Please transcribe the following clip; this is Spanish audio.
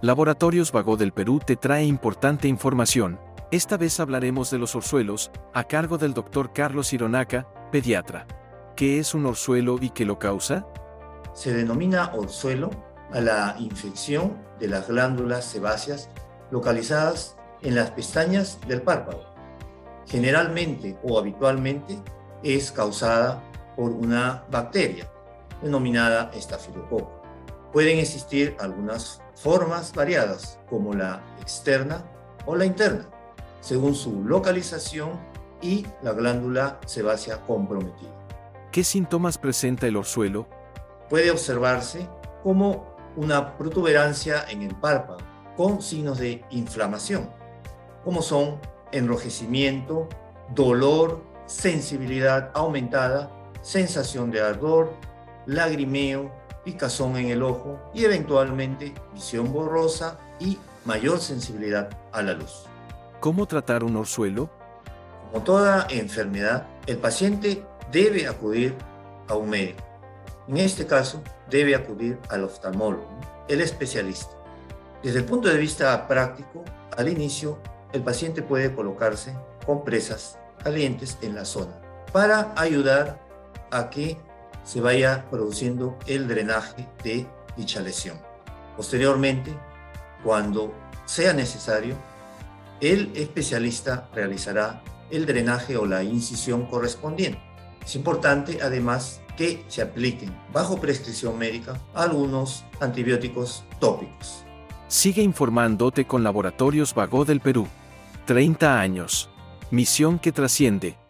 Laboratorios Vago del Perú te trae importante información. Esta vez hablaremos de los orzuelos, a cargo del doctor Carlos Ironaca, pediatra. ¿Qué es un orzuelo y qué lo causa? Se denomina orzuelo a la infección de las glándulas sebáceas localizadas en las pestañas del párpado. Generalmente o habitualmente es causada por una bacteria denominada estafilococo. Pueden existir algunas formas variadas, como la externa o la interna, según su localización y la glándula sebácea comprometida. ¿Qué síntomas presenta el orzuelo? Puede observarse como una protuberancia en el párpado, con signos de inflamación, como son enrojecimiento, dolor, sensibilidad aumentada, sensación de ardor, lagrimeo, picazón en el ojo y eventualmente visión borrosa y mayor sensibilidad a la luz. ¿Cómo tratar un orzuelo? Como toda enfermedad, el paciente debe acudir a un médico. En este caso, debe acudir al oftalmólogo, el especialista. Desde el punto de vista práctico, al inicio, el paciente puede colocarse compresas calientes en la zona para ayudar a que se vaya produciendo el drenaje de dicha lesión. Posteriormente, cuando sea necesario, el especialista realizará el drenaje o la incisión correspondiente. Es importante además que se apliquen bajo prescripción médica algunos antibióticos tópicos. Sigue informándote con Laboratorios Vago del Perú. 30 años. Misión que trasciende.